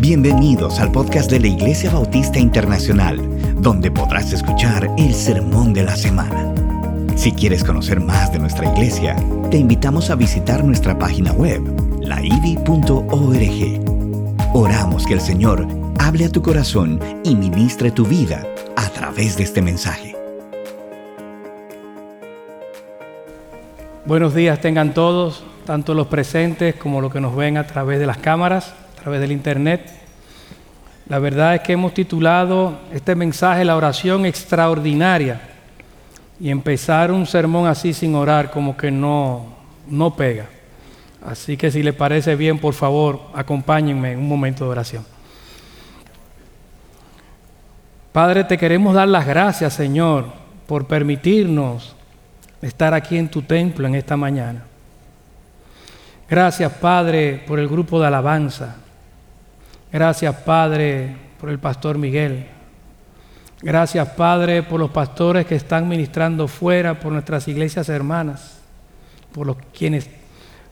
Bienvenidos al podcast de la Iglesia Bautista Internacional, donde podrás escuchar el sermón de la semana. Si quieres conocer más de nuestra iglesia, te invitamos a visitar nuestra página web, laivi.org. Oramos que el Señor hable a tu corazón y ministre tu vida a través de este mensaje. Buenos días tengan todos, tanto los presentes como los que nos ven a través de las cámaras, a través del internet. La verdad es que hemos titulado este mensaje La oración extraordinaria y empezar un sermón así sin orar como que no, no pega. Así que si les parece bien, por favor, acompáñenme en un momento de oración. Padre, te queremos dar las gracias, Señor, por permitirnos estar aquí en tu templo en esta mañana. Gracias, Padre, por el grupo de alabanza. Gracias, Padre, por el pastor Miguel. Gracias, Padre, por los pastores que están ministrando fuera, por nuestras iglesias hermanas, por los quienes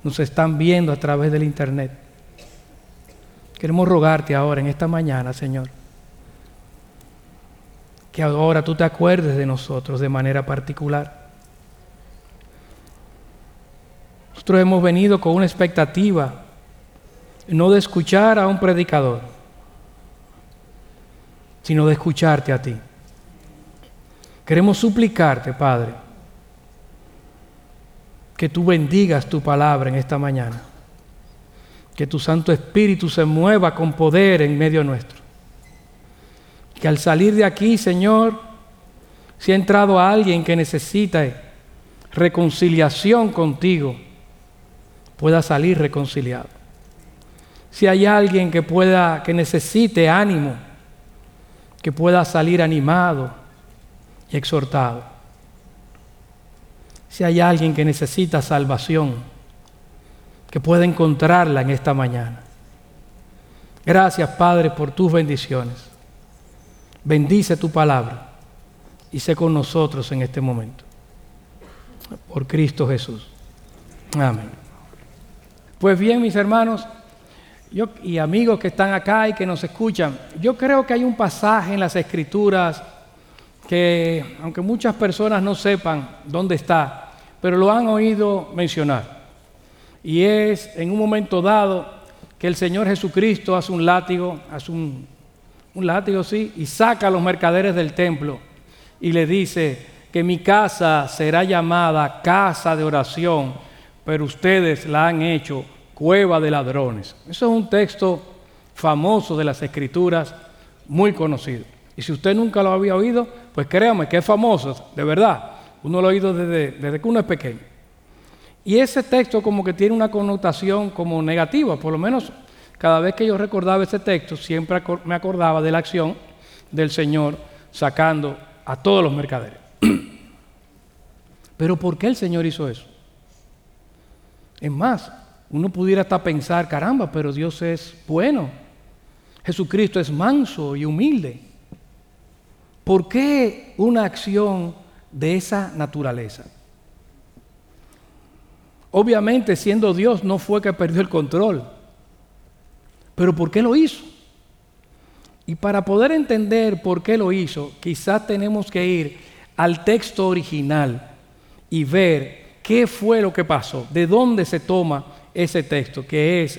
nos están viendo a través del internet. Queremos rogarte ahora, en esta mañana, Señor, que ahora tú te acuerdes de nosotros de manera particular. Nosotros hemos venido con una expectativa, no de escuchar a un predicador, sino de escucharte a ti. Queremos suplicarte, Padre, que tú bendigas tu palabra en esta mañana, que tu Santo Espíritu se mueva con poder en medio nuestro. Que al salir de aquí, Señor, si ha entrado alguien que necesita reconciliación contigo, pueda salir reconciliado. Si hay alguien que pueda, que necesite ánimo, que pueda salir animado y exhortado. Si hay alguien que necesita salvación, que pueda encontrarla en esta mañana. Gracias, Padre, por tus bendiciones. Bendice tu palabra y sé con nosotros en este momento. Por Cristo Jesús. Amén. Pues bien, mis hermanos y amigos que están acá y que nos escuchan, yo creo que hay un pasaje en las escrituras que, aunque muchas personas no sepan dónde está, pero lo han oído mencionar. Y es en un momento dado que el Señor Jesucristo hace un látigo, hace un látigo, sí, y saca a los mercaderes del templo y le dice que mi casa será llamada casa de oración pero ustedes la han hecho cueva de ladrones. Eso es un texto famoso de las escrituras, muy conocido. Y si usted nunca lo había oído, pues créame que es famoso, de verdad. Uno lo ha oído desde, desde que uno es pequeño. Y ese texto como que tiene una connotación como negativa, por lo menos cada vez que yo recordaba ese texto, siempre me acordaba de la acción del Señor sacando a todos los mercaderes. Pero ¿por qué el Señor hizo eso? Es más, uno pudiera hasta pensar, caramba, pero Dios es bueno. Jesucristo es manso y humilde. ¿Por qué una acción de esa naturaleza? Obviamente, siendo Dios, no fue que perdió el control. Pero ¿por qué lo hizo? Y para poder entender por qué lo hizo, quizás tenemos que ir al texto original y ver ¿Qué fue lo que pasó? ¿De dónde se toma ese texto? Que es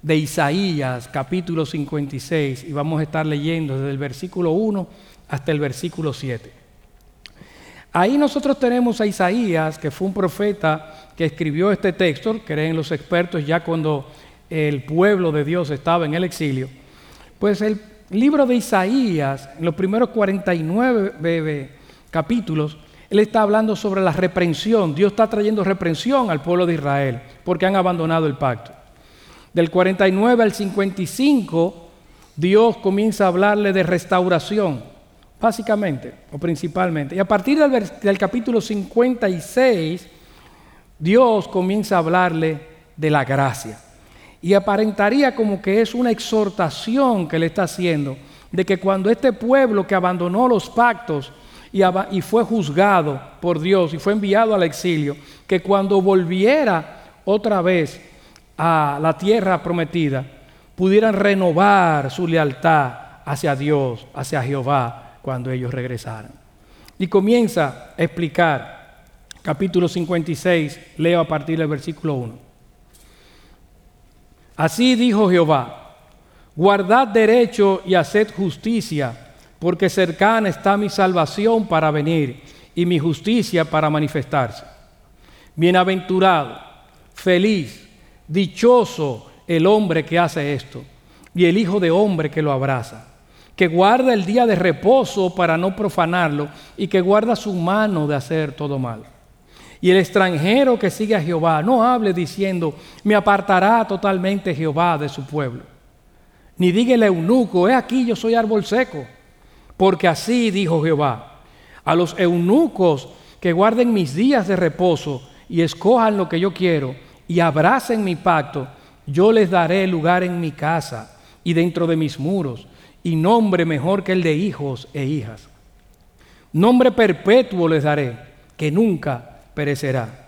de Isaías capítulo 56 y vamos a estar leyendo desde el versículo 1 hasta el versículo 7. Ahí nosotros tenemos a Isaías, que fue un profeta que escribió este texto, creen los expertos ya cuando el pueblo de Dios estaba en el exilio. Pues el libro de Isaías, en los primeros 49 capítulos, él está hablando sobre la reprensión. Dios está trayendo reprensión al pueblo de Israel porque han abandonado el pacto. Del 49 al 55, Dios comienza a hablarle de restauración, básicamente o principalmente. Y a partir del, capítulo 56, Dios comienza a hablarle de la gracia. Y aparentaría como que es una exhortación que le está haciendo de que cuando este pueblo que abandonó los pactos, y, fue juzgado por Dios y fue enviado al exilio, que cuando volviera otra vez a la tierra prometida, pudieran renovar su lealtad hacia Dios, hacia Jehová, cuando ellos regresaran. Y comienza a explicar, capítulo 56, leo a partir del versículo 1. Así dijo Jehová, guardad derecho y haced justicia, porque cercana está mi salvación para venir y mi justicia para manifestarse. Bienaventurado, feliz, dichoso el hombre que hace esto y el Hijo de hombre que lo abraza, que guarda el día de reposo para no profanarlo y que guarda su mano de hacer todo mal. Y el extranjero que sigue a Jehová no hable diciendo, me apartará totalmente Jehová de su pueblo. Ni diga el eunuco, he aquí yo soy árbol seco, porque así dijo Jehová, a los eunucos que guarden mis días de reposo y escojan lo que yo quiero y abracen mi pacto, yo les daré lugar en mi casa y dentro de mis muros, y nombre mejor que el de hijos e hijas. Nombre perpetuo les daré, que nunca perecerá.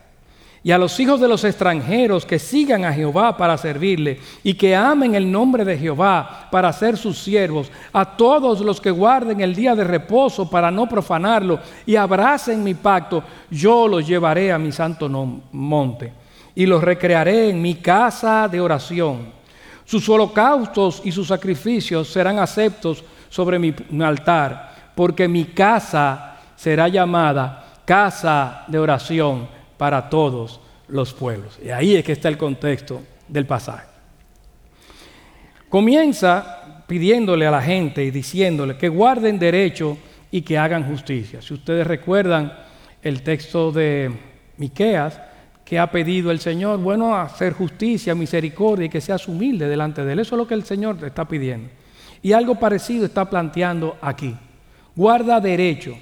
Y a los hijos de los extranjeros que sigan a Jehová para servirle y que amen el nombre de Jehová para ser sus siervos, a todos los que guarden el día de reposo para no profanarlo y abracen mi pacto, yo los llevaré a mi santo monte y los recrearé en mi casa de oración. Sus holocaustos y sus sacrificios serán aceptos sobre mi altar, porque mi casa será llamada casa de oración para todos los pueblos. Y ahí es que está el contexto del pasaje. Comienza pidiéndole a la gente y diciéndole que guarden derecho y que hagan justicia. Si ustedes recuerdan el texto de Miqueas, que ha pedido el Señor, bueno, hacer justicia, misericordia y que seas humilde delante de Él. Eso es lo que el Señor te está pidiendo. Y algo parecido está planteando aquí. Guarda derecho.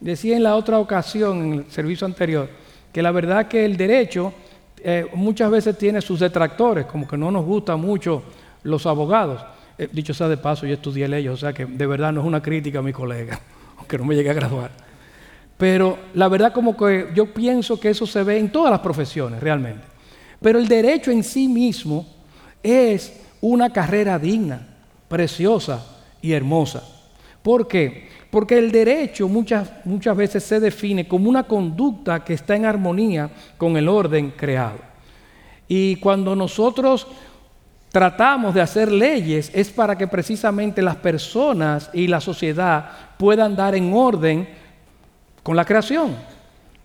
Decía en la otra ocasión, en el servicio anterior, que la verdad que el derecho eh, muchas veces tiene sus detractores, como que no nos gustan mucho los abogados. Eh, dicho sea de paso, yo estudié leyes, o sea que de verdad no es una crítica a mi colega, aunque no me llegue a graduar. Pero la verdad como que yo pienso que eso se ve en todas las profesiones realmente. Pero el derecho en sí mismo es una carrera digna, preciosa y hermosa. ¿Por qué? Porque el derecho muchas, muchas veces se define como una conducta que está en armonía con el orden creado. Y cuando nosotros tratamos de hacer leyes es para que precisamente las personas y la sociedad puedan dar en orden con la creación,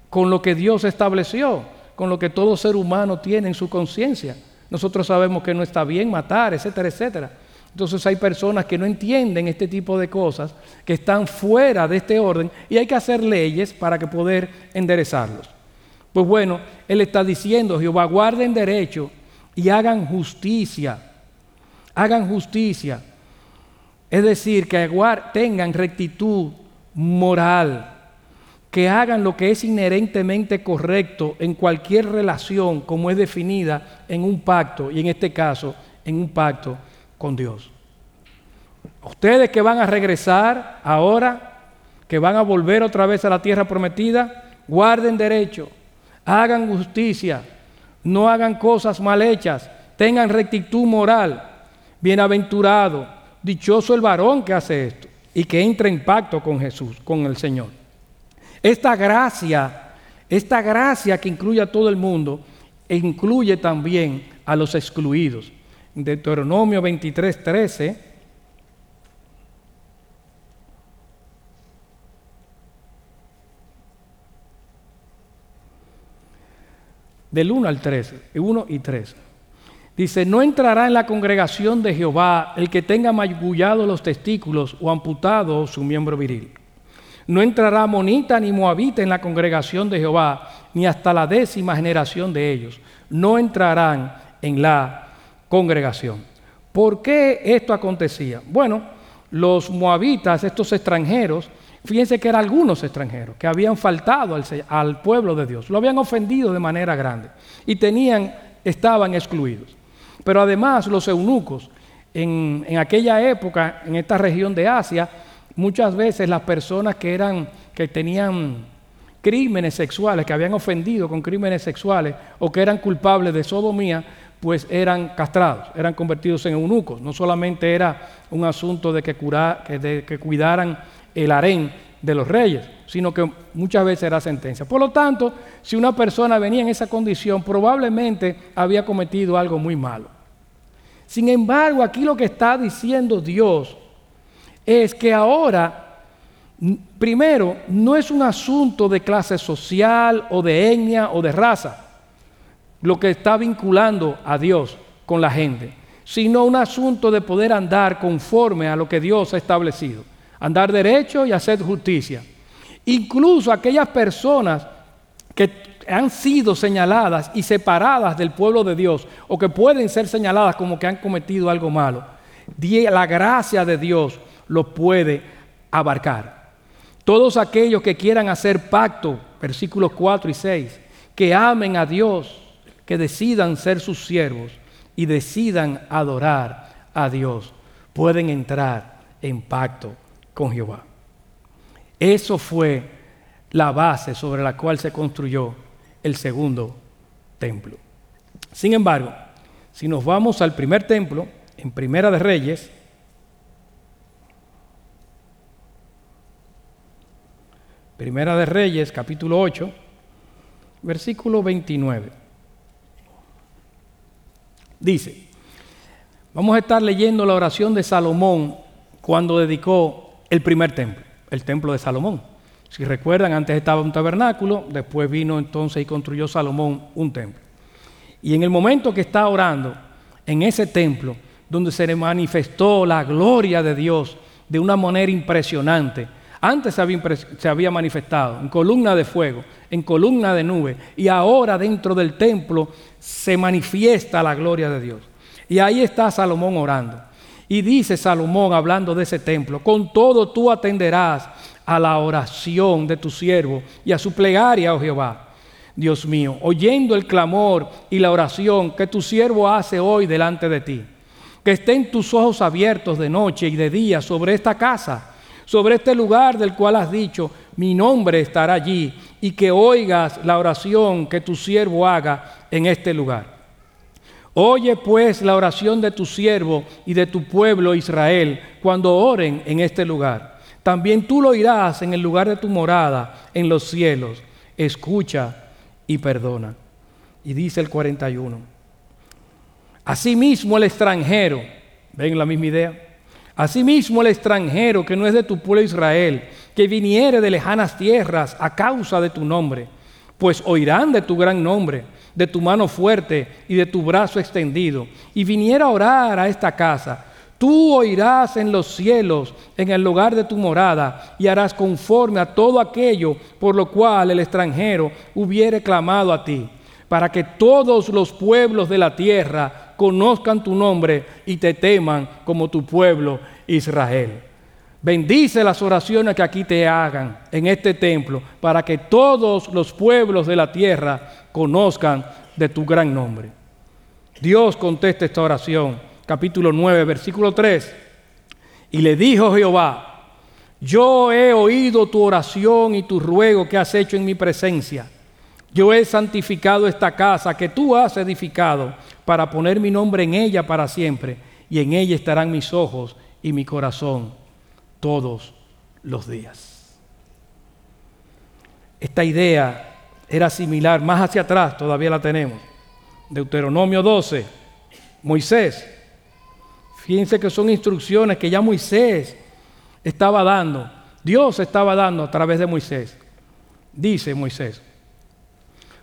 con lo que Dios estableció, con lo que todo ser humano tiene en su conciencia. Nosotros sabemos que no está bien matar, etcétera, etcétera. Entonces hay personas que no entienden este tipo de cosas, que están fuera de este orden y hay que hacer leyes para que poder enderezarlos. Pues bueno, Él está diciendo, Jehová, guarden derecho y hagan justicia. Hagan justicia. Es decir, que tengan rectitud moral que hagan lo que es inherentemente correcto en cualquier relación como es definida en un pacto, y en este caso en un pacto con Dios. Ustedes que van a regresar ahora, que van a volver otra vez a la tierra prometida, guarden derecho, hagan justicia, no hagan cosas mal hechas, tengan rectitud moral, bienaventurado, dichoso el varón que hace esto y que entre en pacto con Jesús, con el Señor. Esta gracia, esta gracia que incluye a todo el mundo, incluye también a los excluidos. Deuteronomio 23, 13. Del 1 al 13, 1 y 3. Dice, no entrará en la congregación de Jehová el que tenga magullado los testículos o amputado su miembro viril no entrará monita ni moabita en la congregación de Jehová, ni hasta la décima generación de ellos. No entrarán en la congregación. ¿Por qué esto acontecía? Bueno, los moabitas, estos extranjeros, fíjense que eran algunos extranjeros que habían faltado al, pueblo de Dios, lo habían ofendido de manera grande y tenían, estaban excluidos. Pero además los eunucos, en, en aquella época, en esta región de Asia, muchas veces las personas que eran, que tenían crímenes sexuales, que habían ofendido con crímenes sexuales o que eran culpables de sodomía, pues eran castrados, eran convertidos en eunucos. No solamente era un asunto de que, de que cuidaran el harén de los reyes, sino que muchas veces era sentencia. Por lo tanto, si una persona venía en esa condición, probablemente había cometido algo muy malo. Sin embargo, aquí lo que está diciendo Dios es que ahora Primero, no es un asunto de clase social o de etnia o de raza lo que está vinculando a Dios con la gente, sino un asunto de poder andar conforme a lo que Dios ha establecido, andar derecho y hacer justicia. Incluso aquellas personas que han sido señaladas y separadas del pueblo de Dios o que pueden ser señaladas como que han cometido algo malo, la gracia de Dios lo puede abarcar. Todos aquellos que quieran hacer pacto, versículos 4 y 6, que amen a Dios, que decidan ser sus siervos y decidan adorar a Dios, pueden entrar en pacto con Jehová. Eso fue la base sobre la cual se construyó el segundo templo. Sin embargo, si nos vamos al primer templo, en Primera de Reyes, Primera de Reyes, capítulo 8, versículo 29. Dice, vamos a estar leyendo la oración de Salomón cuando dedicó el primer templo, el templo de Salomón. Si recuerdan, antes estaba un tabernáculo, después vino entonces y construyó Salomón un templo. Y en el momento que está orando, en ese templo, donde se manifestó la gloria de Dios de una manera impresionante, antes se había, manifestado en columna de fuego, en columna de nube, y ahora dentro del templo se manifiesta la gloria de Dios. Y ahí está Salomón orando. Y dice Salomón, hablando de ese templo, con todo tú atenderás a la oración de tu siervo y a su plegaria, oh Jehová. Dios mío, oyendo el clamor y la oración que tu siervo hace hoy delante de ti. Que estén tus ojos abiertos de noche y de día sobre esta casa sobre este lugar del cual has dicho, mi nombre estará allí, y que oigas la oración que tu siervo haga en este lugar. Oye pues la oración de tu siervo y de tu pueblo Israel cuando oren en este lugar. También tú lo oirás en el lugar de tu morada, en los cielos. Escucha y perdona. Y dice el 41. Asimismo el extranjero, ven la misma idea, Asimismo el extranjero que no es de tu pueblo Israel, que viniere de lejanas tierras a causa de tu nombre, pues oirán de tu gran nombre, de tu mano fuerte y de tu brazo extendido, y viniera a orar a esta casa. Tú oirás en los cielos, en el lugar de tu morada, y harás conforme a todo aquello por lo cual el extranjero hubiere clamado a ti, para que todos los pueblos de la tierra conozcan tu nombre y te teman como tu pueblo Israel. Bendice las oraciones que aquí te hagan en este templo para que todos los pueblos de la tierra conozcan de tu gran nombre. Dios contesta esta oración, capítulo 9, versículo 3. Y le dijo Jehová, yo he oído tu oración y tu ruego que has hecho en mi presencia. Yo he santificado esta casa que tú has edificado para poner mi nombre en ella para siempre, y en ella estarán mis ojos y mi corazón todos los días. Esta idea era similar, más hacia atrás todavía la tenemos. Deuteronomio 12, Moisés. Fíjense que son instrucciones que ya Moisés estaba dando, Dios estaba dando a través de Moisés. Dice Moisés,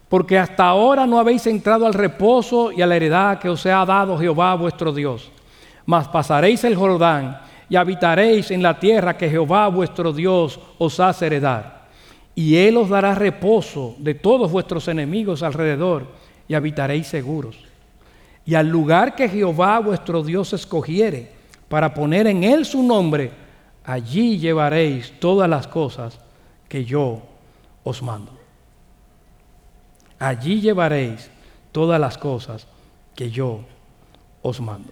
porque hasta ahora no habéis entrado al reposo y a la heredad que os ha dado Jehová vuestro Dios. Mas pasaréis el Jordán y habitaréis en la tierra que Jehová vuestro Dios os hace heredar. Y Él os dará reposo de todos vuestros enemigos alrededor y habitaréis seguros. Y al lugar que Jehová vuestro Dios escogiere para poner en Él su nombre, allí llevaréis todas las cosas que yo os mando. Allí llevaréis todas las cosas que yo os mando.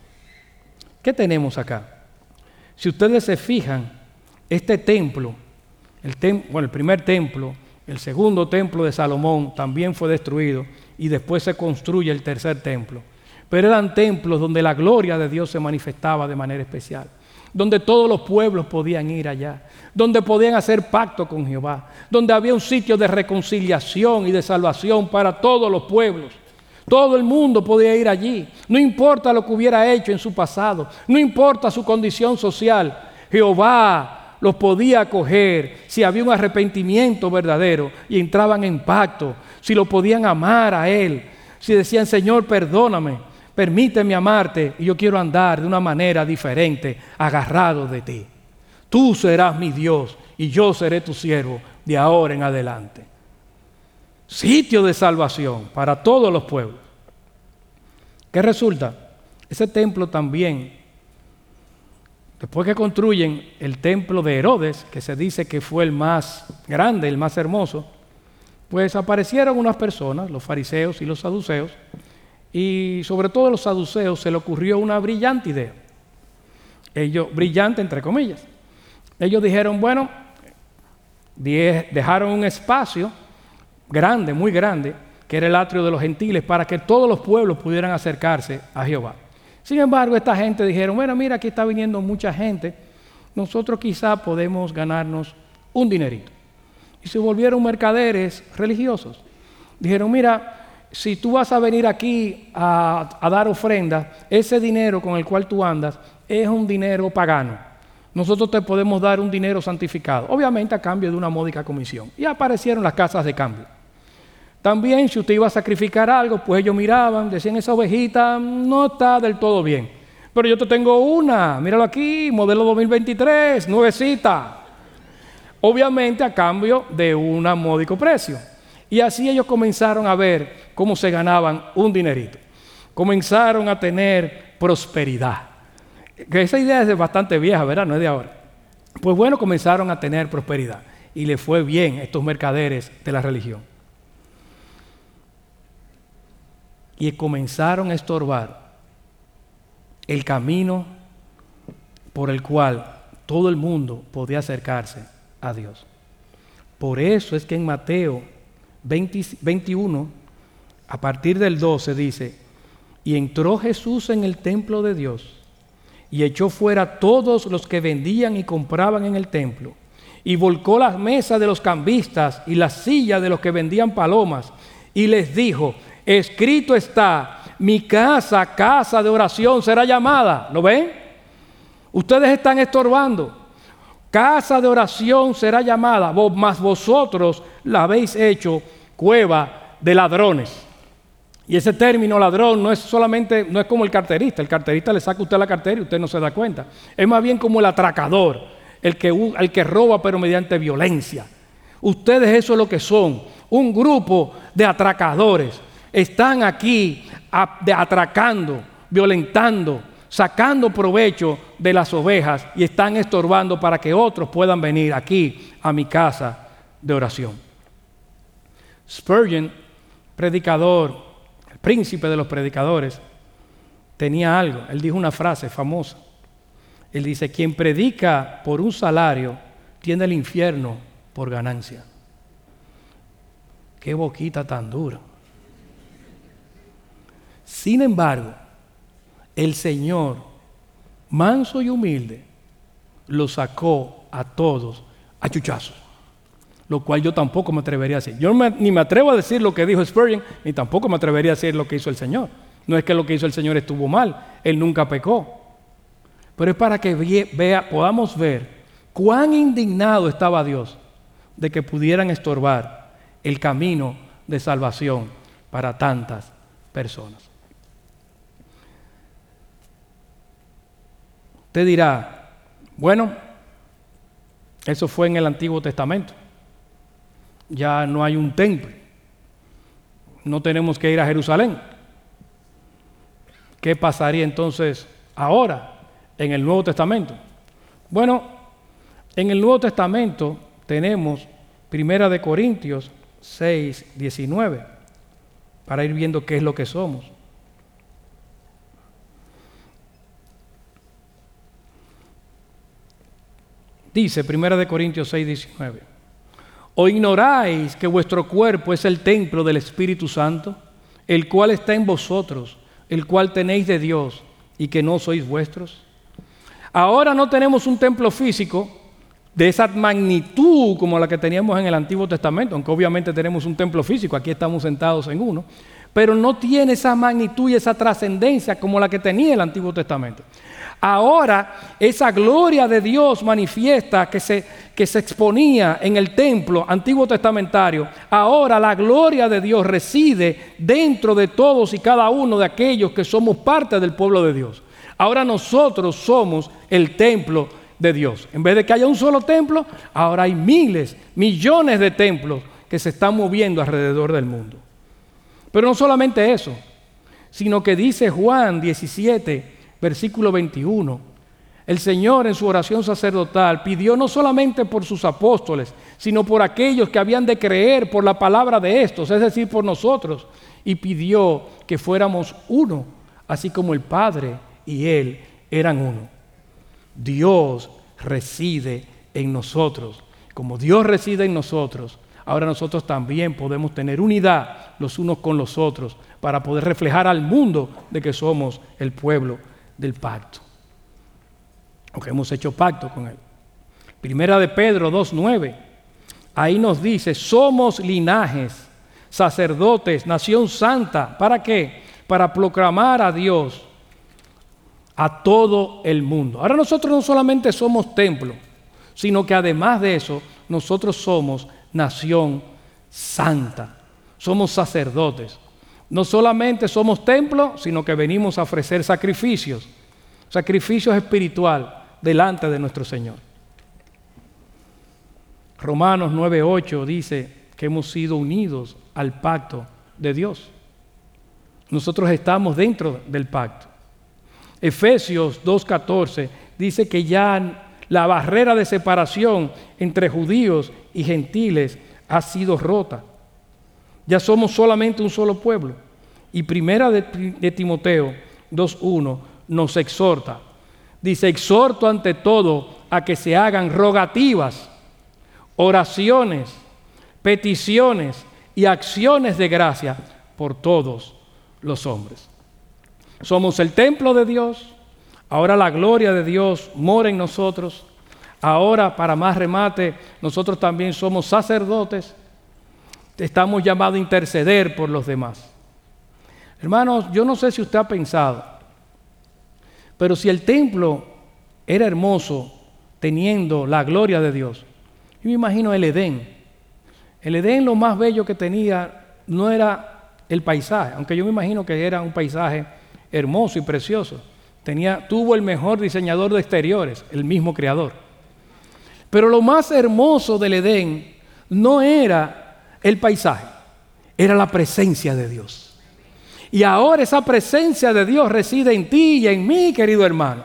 ¿Qué tenemos acá? Si ustedes se fijan, este templo, el, bueno, el primer templo, el segundo templo de Salomón también fue destruido y después se construye el tercer templo. pero eran templos donde la gloria de Dios se manifestaba de manera especial, donde todos los pueblos podían ir allá, donde podían hacer pacto con Jehová, donde había un sitio de reconciliación y de salvación para todos los pueblos. Todo el mundo podía ir allí, no importa lo que hubiera hecho en su pasado, no importa su condición social, Jehová los podía acoger si había un arrepentimiento verdadero y entraban en pacto, si lo podían amar a Él, si decían, Señor, perdóname, permíteme amarte y yo quiero andar de una manera diferente, agarrado de ti. Tú serás mi Dios y yo seré tu siervo de ahora en adelante. Sitio de salvación para todos los pueblos. ¿Qué resulta? Ese templo también, después que construyen el templo de Herodes, que se dice que fue el más grande, el más hermoso, pues aparecieron unas personas, los fariseos y los saduceos, y sobre todo a los saduceos se le ocurrió una brillante idea. Ellos, brillante entre comillas. Ellos dijeron, bueno, dejaron un espacio grande, muy grande, que era el atrio de los gentiles, para que todos los pueblos pudieran acercarse a Jehová. Sin embargo, esta gente dijeron, bueno, mira, aquí está viniendo mucha gente, nosotros quizá podemos ganarnos un dinerito y se volvieron mercaderes religiosos. Dijeron, mira, si tú vas a venir aquí a, dar ofrenda, ese dinero con el cual tú andas es un dinero pagano. Nosotros te podemos dar un dinero santificado, obviamente a cambio de una módica comisión. Y aparecieron las casas de cambio. También si usted iba a sacrificar algo, pues ellos miraban, decían, esa ovejita no está del todo bien. Pero yo te tengo una, míralo aquí, modelo 2023, nuevecita obviamente a cambio de un módico precio. Y así ellos comenzaron a ver cómo se ganaban un dinerito. Comenzaron a tener prosperidad. Que esa idea es bastante vieja, ¿verdad? No es de ahora. Pues bueno, comenzaron a tener prosperidad. Y le fue bien a estos mercaderes de la religión. Y comenzaron a estorbar el camino por el cual todo el mundo podía acercarse a Dios. Por eso es que en Mateo 21, a partir del 12 dice, y entró Jesús en el templo de Dios y echó fuera todos los que vendían y compraban en el templo y volcó las mesas de los cambistas y las sillas de los que vendían palomas y les dijo, escrito está, mi casa, casa de oración será llamada. ¿Lo ven? Ustedes están estorbando. Casa de oración será llamada, mas vosotros la habéis hecho cueva de ladrones. Y ese término ladrón no es solamente, no es como el carterista. El carterista le saca a usted la cartera y usted no se da cuenta. Es más bien como el atracador, el que, el que roba pero mediante violencia. Ustedes eso es lo que son, un grupo de atracadores. Están aquí atracando, violentando, sacando provecho de las ovejas y están estorbando para que otros puedan venir aquí a mi casa de oración. Spurgeon, predicador, príncipe de los predicadores, tenía algo. Él dijo una frase famosa. Él dice, quien predica por un salario tiene el infierno por ganancia. Qué boquita tan dura. Sin embargo, el Señor, manso y humilde, lo sacó a todos a chuchazos. Lo cual yo tampoco me atrevería a decir. Yo ni me atrevo a decir lo que dijo Spurgeon, ni tampoco me atrevería a decir lo que hizo el Señor. No es que lo que hizo el Señor estuvo mal, Él nunca pecó. Pero es para que vea, podamos ver cuán indignado estaba Dios de que pudieran estorbar el camino de salvación para tantas personas. Usted dirá, bueno, eso fue en el Antiguo Testamento. Ya no hay un templo. No tenemos que ir a Jerusalén. ¿Qué pasaría entonces ahora en el Nuevo Testamento? Bueno, en el Nuevo Testamento tenemos Primera de Corintios 6, 19, para ir viendo qué es lo que somos. Dice 1 Corintios 6, 19. ¿O ignoráis que vuestro cuerpo es el templo del Espíritu Santo, el cual está en vosotros, el cual tenéis de Dios y que no sois vuestros? Ahora no tenemos un templo físico de esa magnitud como la que teníamos en el Antiguo Testamento, aunque obviamente tenemos un templo físico, aquí estamos sentados en uno, pero no tiene esa magnitud y esa trascendencia como la que tenía el Antiguo Testamento. Ahora esa gloria de Dios manifiesta que se, que se exponía en el templo antiguo testamentario, ahora la gloria de Dios reside dentro de todos y cada uno de aquellos que somos parte del pueblo de Dios. Ahora nosotros somos el templo de Dios. En vez de que haya un solo templo, ahora hay miles, millones de templos que se están moviendo alrededor del mundo. Pero no solamente eso, sino que dice Juan 17, versículo 21. El Señor en su oración sacerdotal pidió no solamente por sus apóstoles, sino por aquellos que habían de creer por la palabra de estos, es decir, por nosotros, y pidió que fuéramos uno, así como el Padre y Él eran uno. Dios reside en nosotros. Como Dios reside en nosotros, ahora nosotros también podemos tener unidad los unos con los otros para poder reflejar al mundo de que somos el pueblo del pacto. Aunque hemos hecho pacto con Él. Primera de Pedro 2.9. Ahí nos dice, somos linajes, sacerdotes, nación santa. ¿Para qué? Para proclamar a Dios a todo el mundo. Ahora nosotros no solamente somos templo, sino que además de eso, nosotros somos nación santa. Somos sacerdotes. No solamente somos templo, sino que venimos a ofrecer sacrificios, sacrificios espiritual delante de nuestro Señor. Romanos 9:8 dice que hemos sido unidos al pacto de Dios. Nosotros estamos dentro del pacto. Efesios 2:14 dice que ya la barrera de separación entre judíos y gentiles ha sido rota. Ya somos solamente un solo pueblo. Y primera de, Timoteo 2.1 nos exhorta. Dice, exhorto ante todo a que se hagan rogativas, oraciones, peticiones y acciones de gracia por todos los hombres. Somos el templo de Dios, ahora la gloria de Dios mora en nosotros, ahora para más remate, nosotros también somos sacerdotes estamos llamados a interceder por los demás. Hermanos, yo no sé si usted ha pensado, pero si el templo era hermoso teniendo la gloria de Dios, yo me imagino el Edén. El Edén lo más bello que tenía no era el paisaje, aunque yo me imagino que era un paisaje hermoso y precioso. Tenía, tuvo el mejor diseñador de exteriores, el mismo creador. Pero lo más hermoso del Edén no era el paisaje, era la presencia de Dios. Y ahora esa presencia de Dios reside en ti y en mí, querido hermano.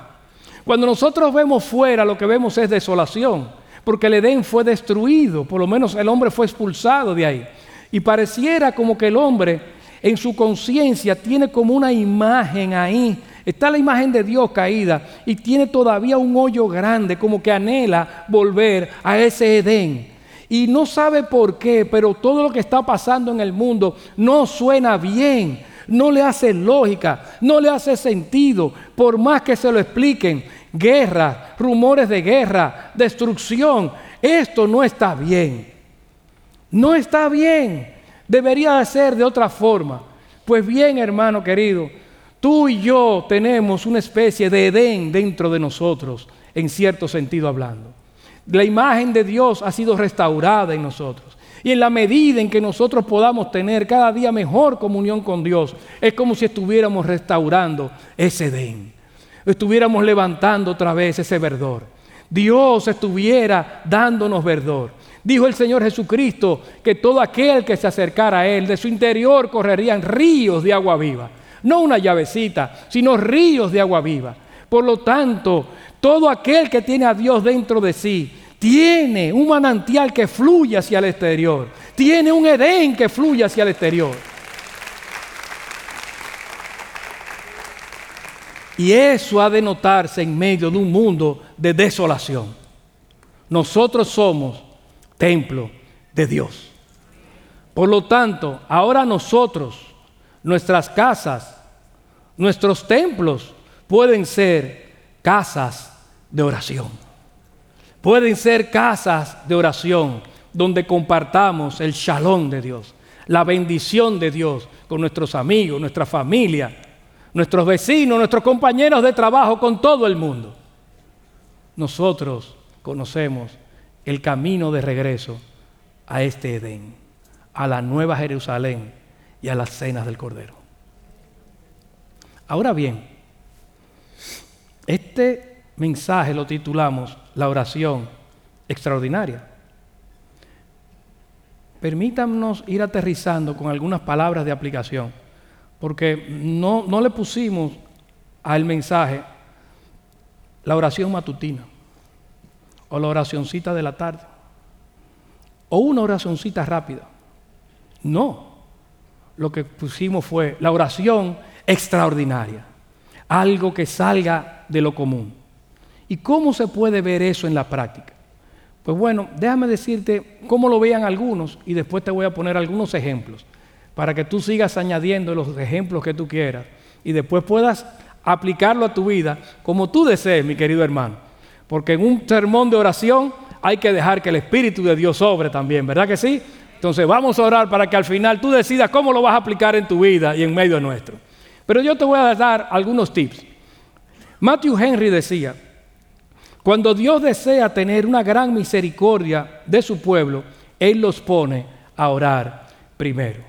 Cuando nosotros vemos fuera, lo que vemos es desolación, porque el Edén fue destruido, por lo menos el hombre fue expulsado de ahí. Y pareciera como que el hombre en su conciencia tiene como una imagen ahí. Está la imagen de Dios caída y tiene todavía un hoyo grande, como que anhela volver a ese Edén y no sabe por qué, pero todo lo que está pasando en el mundo no suena bien, no le hace lógica, no le hace sentido, por más que se lo expliquen. Guerra, rumores de guerra, destrucción, esto no está bien. No está bien. Debería ser de otra forma. Pues bien, hermano querido, tú y yo tenemos una especie de Edén dentro de nosotros, en cierto sentido hablando. La imagen de Dios ha sido restaurada en nosotros. Y en la medida en que nosotros podamos tener cada día mejor comunión con Dios, es como si estuviéramos restaurando ese Edén. Estuviéramos levantando otra vez ese verdor. Dios estuviera dándonos verdor. Dijo el Señor Jesucristo que todo aquel que se acercara a Él, de su interior correrían ríos de agua viva. No una llavecita, sino ríos de agua viva. Por lo tanto, todo aquel que tiene a Dios dentro de sí tiene un manantial que fluye hacia el exterior. Tiene un Edén que fluye hacia el exterior. Y eso ha de notarse en medio de un mundo de desolación. Nosotros somos templo de Dios. Por lo tanto, ahora nosotros, nuestras casas, Nuestros templos pueden ser casas de oración. Pueden ser casas de oración donde compartamos el shalom de Dios, la bendición de Dios con nuestros amigos, nuestra familia, nuestros vecinos, nuestros compañeros de trabajo, con todo el mundo. Nosotros conocemos el camino de regreso a este Edén, a la nueva Jerusalén y a las cenas del Cordero. Ahora bien, este mensaje lo titulamos La oración extraordinaria. Permítanos ir aterrizando con algunas palabras de aplicación, porque no, no le pusimos al mensaje la oración matutina o la oracioncita de la tarde o una oracioncita rápida. No, lo que pusimos fue la oración extraordinaria, algo que salga de lo común. ¿Y cómo se puede ver eso en la práctica? Pues bueno, déjame decirte cómo lo vean algunos y después te voy a poner algunos ejemplos para que tú sigas añadiendo los ejemplos que tú quieras y después puedas aplicarlo a tu vida como tú desees, mi querido hermano. Porque en un sermón de oración hay que dejar que el Espíritu de Dios sobre también, ¿verdad que sí? Entonces vamos a orar para que al final tú decidas cómo lo vas a aplicar en tu vida y en medio nuestro. Pero yo te voy a dar algunos tips. Matthew Henry decía, cuando Dios desea tener una gran misericordia de su pueblo, Él los pone a orar primero.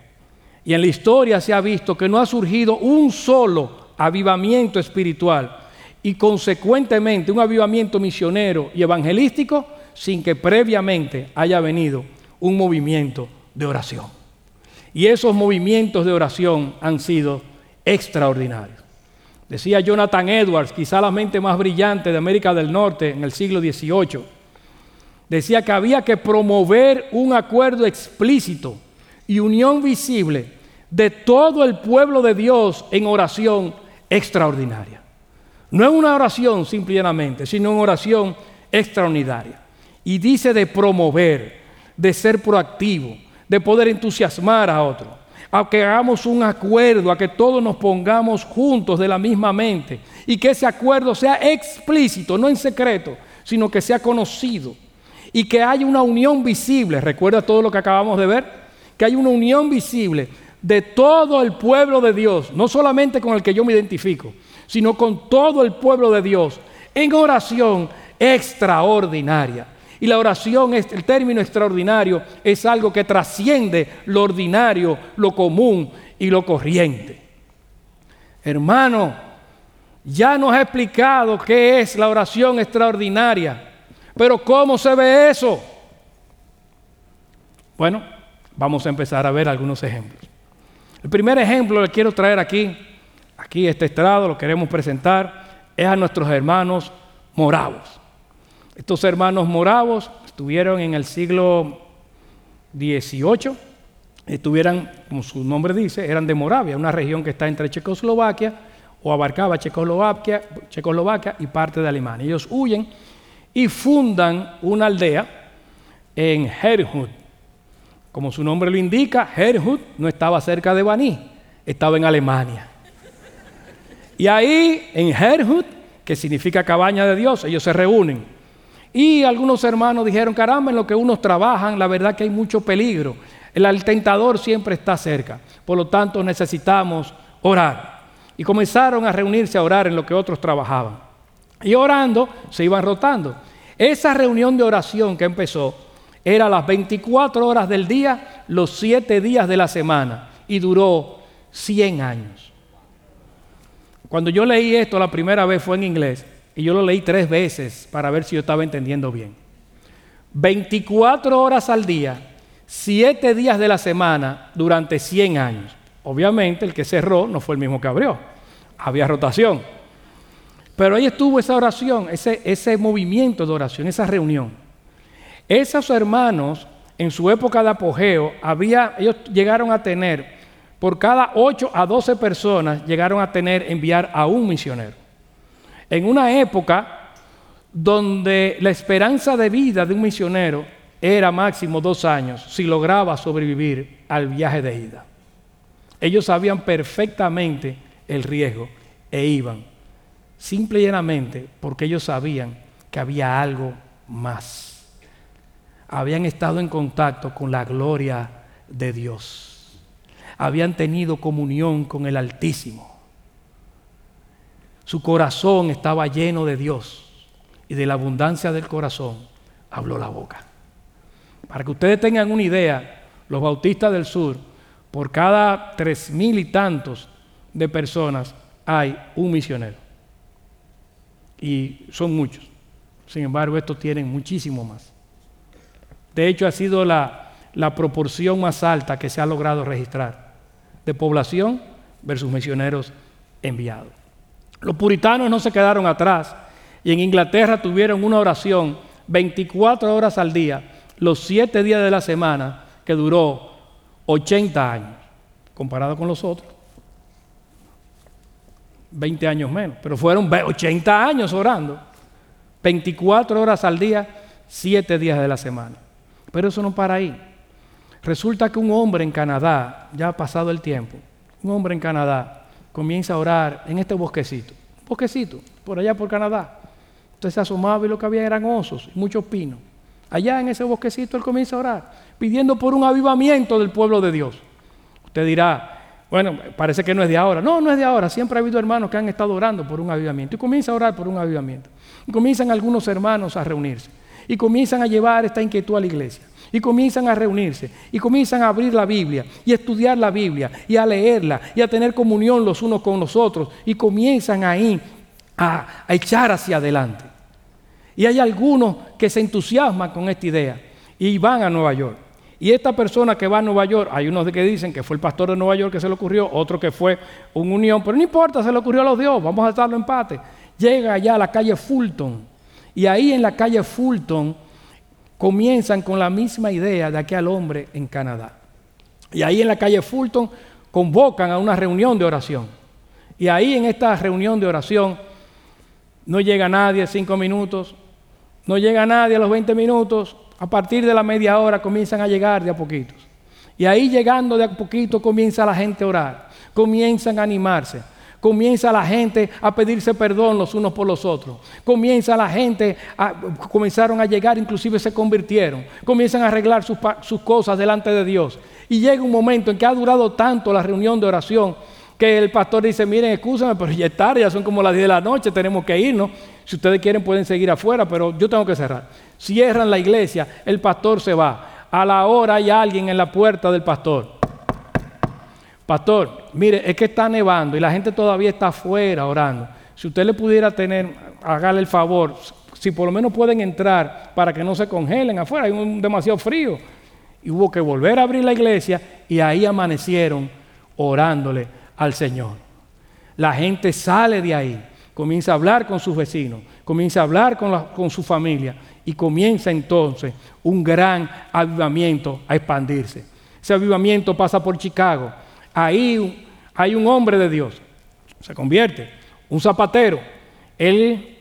Y en la historia se ha visto que no ha surgido un solo avivamiento espiritual y consecuentemente un avivamiento misionero y evangelístico sin que previamente haya venido un movimiento de oración. Y esos movimientos de oración han sido extraordinarios. Decía Jonathan Edwards, quizá la mente más brillante de América del Norte en el siglo XVIII, decía que había que promover un acuerdo explícito y unión visible de todo el pueblo de Dios en oración extraordinaria. No es una oración simplemente, sino una oración extraordinaria. Y dice de promover, de ser proactivo, de poder entusiasmar a otro, a que hagamos un acuerdo, a que todos nos pongamos juntos de la misma mente y que ese acuerdo sea explícito, no en secreto, sino que sea conocido y que haya una unión visible. Recuerda todo lo que acabamos de ver, que hay una unión visible de todo el pueblo de Dios, no solamente con el que yo me identifico, sino con todo el pueblo de Dios, en oración extraordinaria. Y la oración, el término extraordinario, es algo que trasciende lo ordinario, lo común y lo corriente. Hermano, ya nos ha explicado qué es la oración extraordinaria, pero ¿cómo se ve eso? Bueno, vamos a empezar a ver algunos ejemplos. El primer ejemplo que quiero traer aquí, aquí este estrado, lo queremos presentar, es a nuestros hermanos moravos. Estos hermanos moravos estuvieron en el siglo XVIII, estuvieran, como su nombre dice, eran de Moravia, una región que está entre Checoslovaquia o abarcaba Checoslovaquia, Checoslovaquia y parte de Alemania. Ellos huyen y fundan una aldea en Herhut. Como su nombre lo indica, Herhut no estaba cerca de Baní, estaba en Alemania. Y ahí, en Herhut, que significa cabaña de Dios, ellos se reúnen y algunos hermanos dijeron, caramba, en lo que unos trabajan, la verdad que hay mucho peligro. El tentador siempre está cerca. Por lo tanto, necesitamos orar. Y comenzaron a reunirse a orar en lo que otros trabajaban. Y orando, se iban rotando. Esa reunión de oración que empezó era las 24 horas del día, los 7 días de la semana. Y duró 100 años. Cuando yo leí esto la primera vez fue en inglés. Y yo lo leí tres veces para ver si yo estaba entendiendo bien. 24 horas al día, 7 días de la semana durante 100 años. Obviamente el que cerró no fue el mismo que abrió. Había rotación. Pero ahí estuvo esa oración, ese, movimiento de oración, esa reunión. Esos hermanos, en su época de apogeo, había, ellos llegaron a tener, por cada 8 a 12 personas, llegaron a tener, enviar a un misionero en una época donde la esperanza de vida de un misionero era máximo dos años si lograba sobrevivir al viaje de ida. Ellos sabían perfectamente el riesgo e iban, simple y llanamente porque ellos sabían que había algo más. Habían estado en contacto con la gloria de Dios. Habían tenido comunión con el Altísimo. Su corazón estaba lleno de Dios y de la abundancia del corazón habló la boca. Para que ustedes tengan una idea, los bautistas del sur, por cada tres mil y tantos de personas hay un misionero. Y son muchos. Sin embargo, estos tienen muchísimo más. De hecho, ha sido la, la proporción más alta que se ha logrado registrar de población versus misioneros enviados. Los puritanos no se quedaron atrás y en Inglaterra tuvieron una oración 24 horas al día, los 7 días de la semana, que duró 80 años, comparado con los otros. 20 años menos, pero fueron 80 años orando. 24 horas al día, 7 días de la semana. Pero eso no para ahí. Resulta que un hombre en Canadá, ya ha pasado el tiempo, un hombre en Canadá comienza a orar en este bosquecito, bosquecito, por allá por Canadá. Entonces se asomaba y lo que había eran osos y muchos pinos. Allá en ese bosquecito él comienza a orar, pidiendo por un avivamiento del pueblo de Dios. Usted dirá, bueno, parece que no es de ahora. No, no es de ahora. Siempre ha habido hermanos que han estado orando por un avivamiento. Y comienza a orar por un avivamiento. Y comienzan algunos hermanos a reunirse. Y comienzan a llevar esta inquietud a la iglesia. Y comienzan a reunirse. Y comienzan a abrir la Biblia. Y a estudiar la Biblia. Y a leerla. Y a tener comunión los unos con los otros. Y comienzan ahí a, a echar hacia adelante. Y hay algunos que se entusiasman con esta idea. Y van a Nueva York. Y esta persona que va a Nueva York, hay unos que dicen que fue el pastor de Nueva York que se le ocurrió, otro que fue un unión, pero no importa, se le ocurrió a los dios, vamos a darlo empate. Llega allá a la calle Fulton y ahí en la calle Fulton comienzan con la misma idea de aquel hombre en Canadá. Y ahí en la calle Fulton convocan a una reunión de oración. Y ahí en esta reunión de oración no llega nadie cinco minutos, no llega nadie a los 20 minutos, a partir de la media hora comienzan a llegar de a poquitos. Y ahí llegando de a poquito comienza la gente a orar, comienzan a animarse, comienza la gente a pedirse perdón los unos por los otros, comienza la gente, a, comenzaron a llegar, inclusive se convirtieron, comienzan a arreglar sus, sus cosas delante de Dios. Y llega un momento en que ha durado tanto la reunión de oración que el pastor dice, miren, escúchame, pero ya es tarde, ya son como las 10 de la noche, tenemos que irnos. Si ustedes quieren pueden seguir afuera, pero yo tengo que cerrar. Cierran la iglesia, el pastor se va. A la hora hay alguien en la puerta del pastor. Pastor, mire, es que está nevando y la gente todavía está afuera orando. Si usted le pudiera tener, hágale el favor, si por lo menos pueden entrar para que no se congelen afuera, hay un demasiado frío. Y hubo que volver a abrir la iglesia y ahí amanecieron orándole al Señor. La gente sale de ahí, comienza a hablar con sus vecinos, comienza a hablar con, con su familia y comienza entonces un gran avivamiento a expandirse. Ese avivamiento pasa por Chicago. Ahí hay un hombre de Dios, se convierte, un zapatero. Él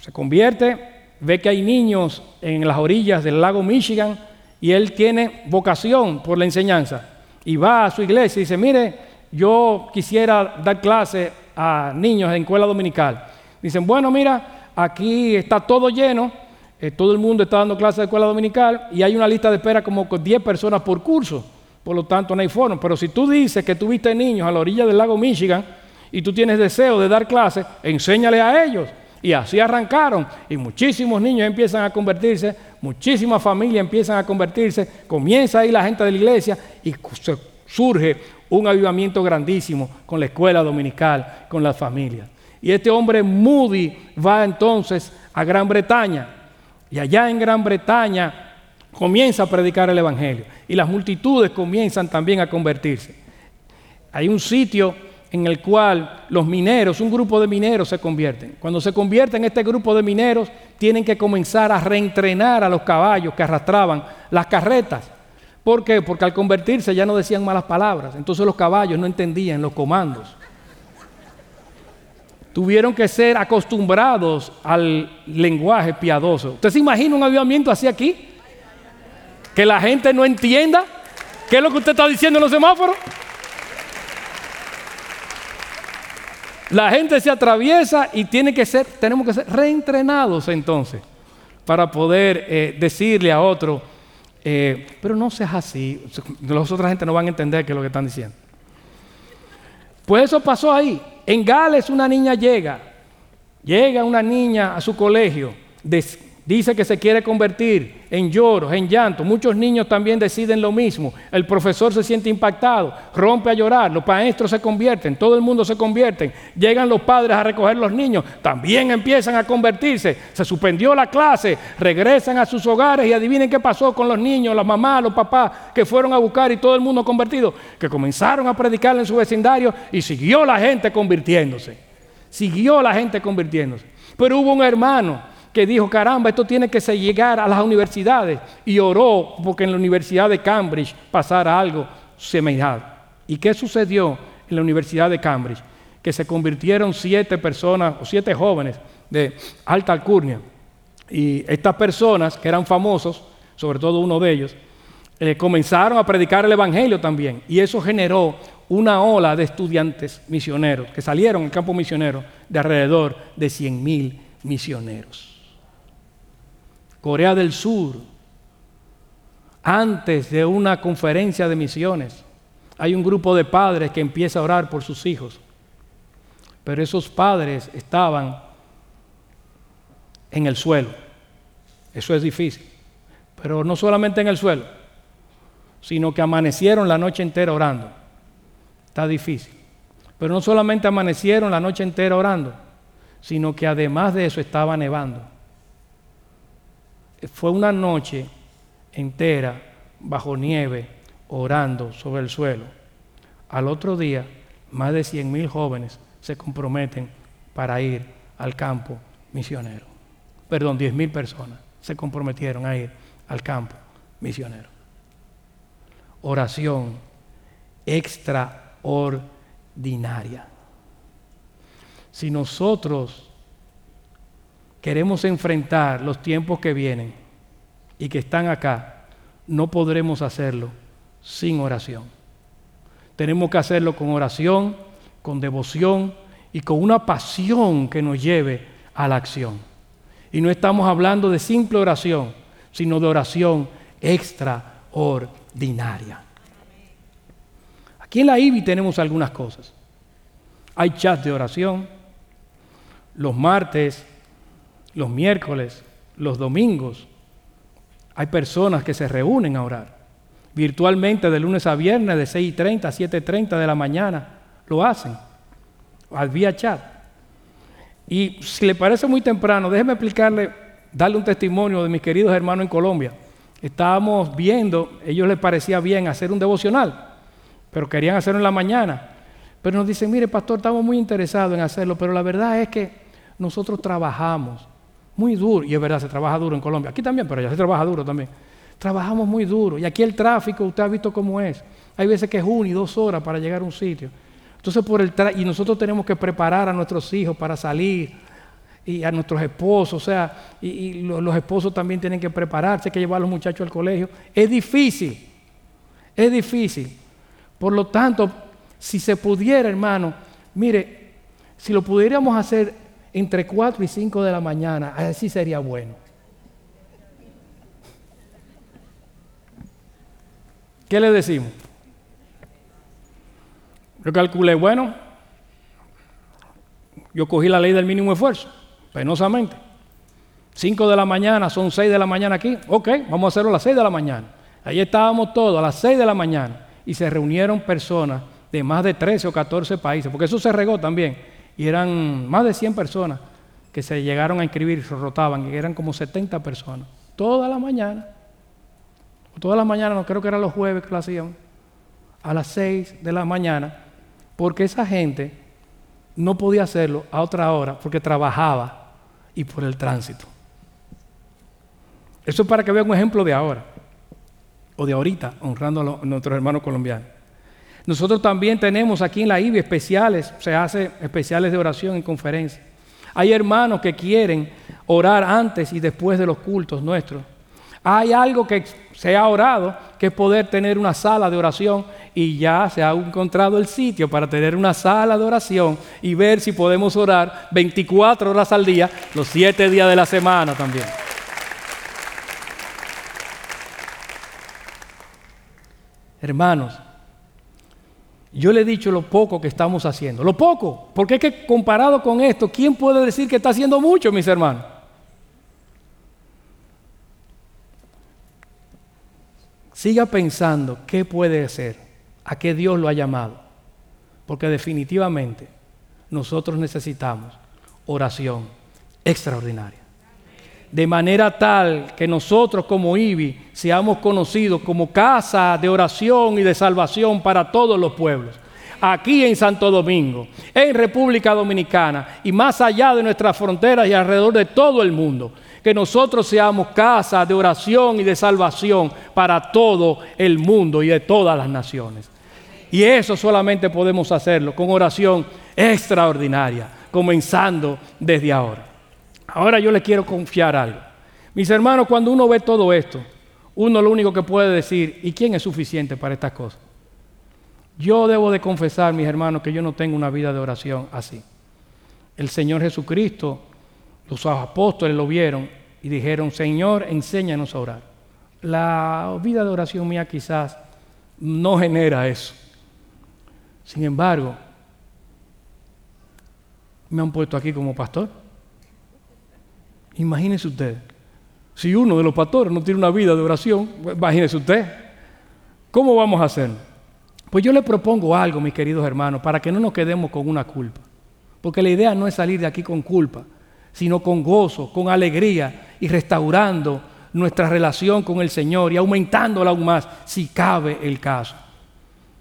se convierte, ve que hay niños en las orillas del lago Michigan y él tiene vocación por la enseñanza. Y va a su iglesia y dice, mire, yo quisiera dar clase a niños en escuela dominical. Dicen, bueno, mira, aquí está todo lleno, eh, todo el mundo está dando clases de escuela dominical y hay una lista de espera como con 10 personas por curso. Por lo tanto, no hay forma. Pero si tú dices que tuviste niños a la orilla del lago Michigan y tú tienes deseo de dar clases, enséñale a ellos. Y así arrancaron. Y muchísimos niños empiezan a convertirse, muchísimas familias empiezan a convertirse, comienza ahí la gente de la iglesia y surge un avivamiento grandísimo con la escuela dominical, con las familias. Y este hombre Moody va entonces a Gran Bretaña. Y allá en Gran Bretaña comienza a predicar el Evangelio. Y las multitudes comienzan también a convertirse. Hay un sitio en el cual los mineros, un grupo de mineros se convierten. Cuando se convierten este grupo de mineros, tienen que comenzar a reentrenar a los caballos que arrastraban las carretas. ¿Por qué? Porque al convertirse ya no decían malas palabras. Entonces los caballos no entendían los comandos. Tuvieron que ser acostumbrados al lenguaje piadoso. ¿Usted se imagina un avivamiento así aquí? Que la gente no entienda qué es lo que usted está diciendo en los semáforos. La gente se atraviesa y tiene que ser, tenemos que ser reentrenados entonces para poder eh, decirle a otro, eh, pero no seas así. Las otras gente no van a entender qué es lo que están diciendo. Pues eso pasó ahí. En Gales una niña llega, llega una niña a su colegio, Dice que se quiere convertir en lloros, en llanto. Muchos niños también deciden lo mismo. El profesor se siente impactado, rompe a llorar, los maestros se convierten, todo el mundo se convierte. Llegan los padres a recoger los niños, también empiezan a convertirse. Se suspendió la clase, regresan a sus hogares y adivinen qué pasó con los niños, las mamás, los papás que fueron a buscar y todo el mundo convertido, que comenzaron a predicar en su vecindario y siguió la gente convirtiéndose. Siguió la gente convirtiéndose. Pero hubo un hermano que dijo, caramba, esto tiene que llegar a las universidades. Y oró porque en la Universidad de Cambridge pasara algo semejante. ¿Y qué sucedió en la Universidad de Cambridge? Que se convirtieron siete personas o siete jóvenes de alta alcurnia. Y estas personas, que eran famosos, sobre todo uno de ellos, eh, comenzaron a predicar el Evangelio también. Y eso generó una ola de estudiantes misioneros que salieron al campo misionero de alrededor de 100 mil misioneros. Corea del Sur, antes de una conferencia de misiones, hay un grupo de padres que empieza a orar por sus hijos. Pero esos padres estaban en el suelo. Eso es difícil. Pero no solamente en el suelo, sino que amanecieron la noche entera orando. Está difícil. Pero no solamente amanecieron la noche entera orando, sino que además de eso estaba nevando fue una noche entera bajo nieve orando sobre el suelo. Al otro día, más de 100 mil jóvenes se comprometen para ir al campo misionero. Perdón, 10 mil personas se comprometieron a ir al campo misionero. Oración extraordinaria. Si nosotros queremos enfrentar los tiempos que vienen y que están acá, no podremos hacerlo sin oración. Tenemos que hacerlo con oración, con devoción y con una pasión que nos lleve a la acción. Y no estamos hablando de simple oración, sino de oración extraordinaria. Aquí en la IBI tenemos algunas cosas. Hay chats de oración. Los martes los miércoles, los domingos, hay personas que se reúnen a orar. Virtualmente de lunes a viernes, de 6.30 a 7.30 de la mañana, lo hacen, al vía chat. Y si le parece muy temprano, déjeme explicarle, darle un testimonio de mis queridos hermanos en Colombia. Estábamos viendo, ellos les parecía bien hacer un devocional, pero querían hacerlo en la mañana. Pero nos dicen, mire pastor, estamos muy interesados en hacerlo, pero la verdad es que nosotros trabajamos muy duro, y es verdad, se trabaja duro en Colombia, aquí también, pero allá se trabaja duro también. Trabajamos muy duro, y aquí el tráfico, usted ha visto cómo es. Hay veces que es una y dos horas para llegar a un sitio. Entonces, por el y nosotros tenemos que preparar a nuestros hijos para salir, y a nuestros esposos, o sea, y, los, los esposos también tienen que prepararse, hay que llevar a los muchachos al colegio. Es difícil, es difícil. Por lo tanto, si se pudiera, hermano, mire, si lo pudiéramos hacer entre 4 y 5 de la mañana, así sería bueno. ¿Qué le decimos? Yo calculé, bueno, yo cogí la ley del mínimo esfuerzo, penosamente. 5 de la mañana, son 6 de la mañana aquí. Ok, vamos a hacerlo a las 6 de la mañana. Ahí estábamos todos a las 6 de la mañana y se reunieron personas de más de 13 o 14 países, porque eso se regó también y eran más de 100 personas que se llegaron a inscribir se rotaban, y eran como 70 personas, toda la mañana, toda la mañana, no creo que eran los jueves que lo hacían, a las 6 de la mañana, porque esa gente no podía hacerlo a otra hora porque trabajaba y por el tránsito. Eso es para que vean un ejemplo de ahora, o de ahorita, honrando a, nuestros hermanos colombianos. Nosotros también tenemos aquí en la IBI especiales, se hace especiales de oración en conferencia. Hay hermanos que quieren orar antes y después de los cultos nuestros. Hay algo que se ha orado, que es poder tener una sala de oración y ya se ha encontrado el sitio para tener una sala de oración y ver si podemos orar 24 horas al día, los 7 días de la semana también. Hermanos, yo le he dicho lo poco que estamos haciendo, lo poco, porque es que comparado con esto, ¿quién puede decir que está haciendo mucho, mis hermanos? Siga pensando qué puede hacer, a qué Dios lo ha llamado, porque definitivamente nosotros necesitamos oración extraordinaria de manera tal que nosotros como IBI seamos conocidos como casa de oración y de salvación para todos los pueblos. Aquí en Santo Domingo, en República Dominicana y más allá de nuestras fronteras y alrededor de todo el mundo. Que nosotros seamos casa de oración y de salvación para todo el mundo y de todas las naciones. Y eso solamente podemos hacerlo con oración extraordinaria, comenzando desde ahora. Ahora yo les quiero confiar algo. Mis hermanos, cuando uno ve todo esto, uno lo único que puede decir, ¿y quién es suficiente para estas cosas? Yo debo de confesar, mis hermanos, que yo no tengo una vida de oración así. El Señor Jesucristo, los apóstoles lo vieron y dijeron, Señor, enséñanos a orar. La vida de oración mía quizás no genera eso. Sin embargo, me han puesto aquí como pastor. Imagínese usted, si uno de los pastores no tiene una vida de oración, imagínese usted, ¿cómo vamos a hacer? Pues yo le propongo algo, mis queridos hermanos, para que no nos quedemos con una culpa. Porque la idea no es salir de aquí con culpa, sino con gozo, con alegría y restaurando nuestra relación con el Señor y aumentándola aún más si cabe el caso.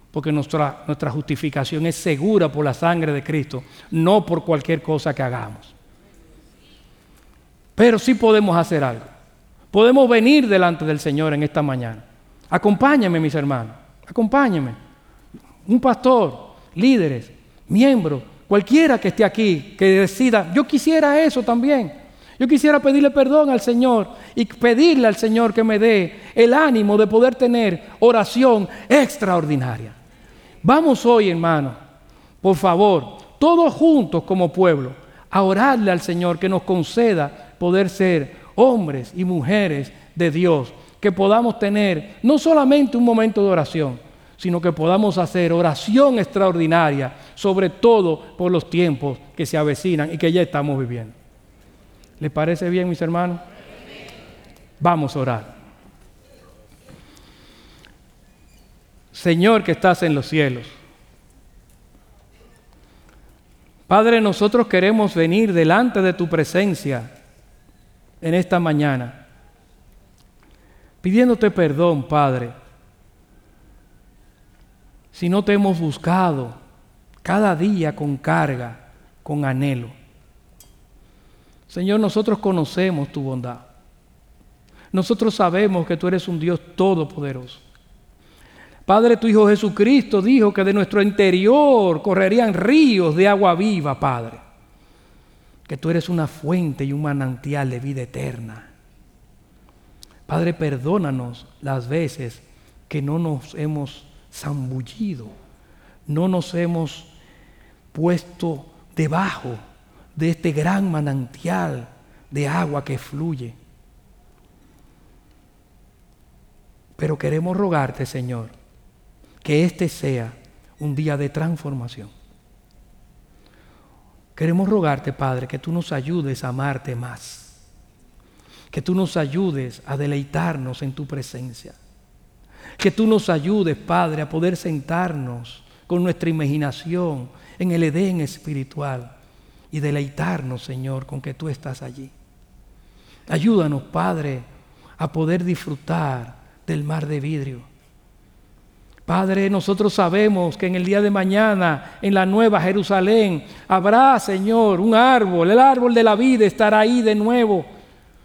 Porque nuestra, nuestra justificación es segura por la sangre de Cristo, no por cualquier cosa que hagamos. Pero sí podemos hacer algo. Podemos venir delante del Señor en esta mañana. Acompáñame, mis hermanos. Acompáñame. Un pastor, líderes, miembros, cualquiera que esté aquí, que decida, yo quisiera eso también. Yo quisiera pedirle perdón al Señor y pedirle al Señor que me dé el ánimo de poder tener oración extraordinaria. Vamos hoy, hermano, por favor, todos juntos como pueblo, a orarle al Señor que nos conceda poder ser hombres y mujeres de Dios, que podamos tener no solamente un momento de oración, sino que podamos hacer oración extraordinaria, sobre todo por los tiempos que se avecinan y que ya estamos viviendo. ¿Les parece bien, mis hermanos? Vamos a orar. Señor que estás en los cielos. Padre, nosotros queremos venir delante de tu presencia en esta mañana, pidiéndote perdón, Padre, si no te hemos buscado cada día con carga, con anhelo. Señor, nosotros conocemos tu bondad. Nosotros sabemos que tú eres un Dios todopoderoso. Padre, tu Hijo Jesucristo dijo que de nuestro interior correrían ríos de agua viva, Padre que tú eres una fuente y un manantial de vida eterna. Padre, perdónanos las veces que no nos hemos zambullido, no nos hemos puesto debajo de este gran manantial de agua que fluye. Pero queremos rogarte, Señor, que este sea un día de transformación. Queremos rogarte, Padre, que tú nos ayudes a amarte más. Que tú nos ayudes a deleitarnos en tu presencia. Que tú nos ayudes, Padre, a poder sentarnos con nuestra imaginación en el Edén espiritual y deleitarnos, Señor, con que tú estás allí. Ayúdanos, Padre, a poder disfrutar del mar de vidrio Padre, nosotros sabemos que en el día de mañana, en la nueva Jerusalén, habrá, Señor, un árbol, el árbol de la vida estará ahí de nuevo,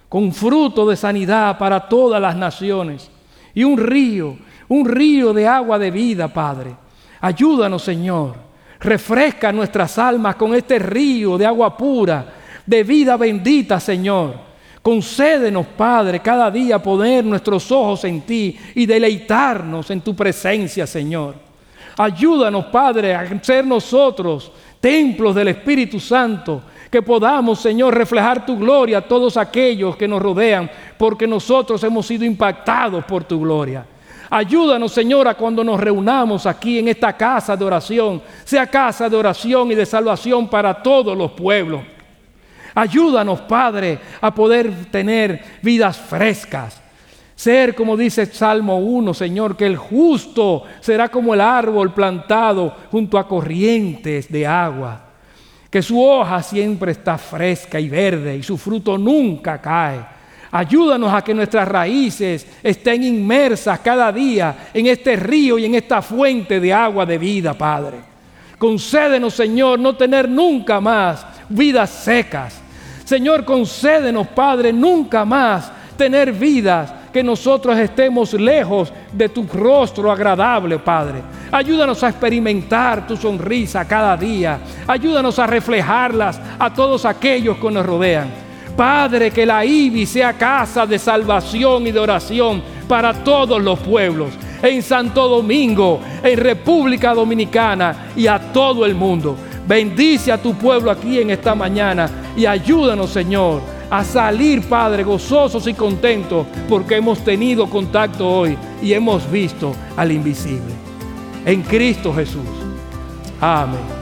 con fruto de sanidad para todas las naciones. Y un río, un río de agua de vida, Padre. Ayúdanos, Señor. Refresca nuestras almas con este río de agua pura, de vida bendita, Señor Concédenos, Padre, cada día poner nuestros ojos en ti y deleitarnos en tu presencia, Señor. Ayúdanos, Padre, a ser nosotros templos del Espíritu Santo, que podamos, Señor, reflejar tu gloria a todos aquellos que nos rodean, porque nosotros hemos sido impactados por tu gloria. Ayúdanos, Señora, cuando nos reunamos aquí en esta casa de oración, sea casa de oración y de salvación para todos los pueblos. Ayúdanos, Padre, a poder tener vidas frescas. Ser, como dice Salmo 1, Señor, que el justo será como el árbol plantado junto a corrientes de agua. Que su hoja siempre está fresca y verde y su fruto nunca cae. Ayúdanos a que nuestras raíces estén inmersas cada día en este río y en esta fuente de agua de vida, Padre. Concédenos, Señor, no tener nunca más vidas secas. Señor, concédenos, Padre, nunca más tener vidas que nosotros estemos lejos de tu rostro agradable, Padre. Ayúdanos a experimentar tu sonrisa cada día. Ayúdanos a reflejarlas a todos aquellos que nos rodean. Padre, que la IBI sea casa de salvación y de oración para todos los pueblos, en Santo Domingo, en República Dominicana y a todo el mundo. Bendice a tu pueblo aquí en esta mañana y ayúdanos, Señor, a salir, Padre, gozosos y contentos porque hemos tenido contacto hoy y hemos visto al invisible. En Cristo Jesús. Amén.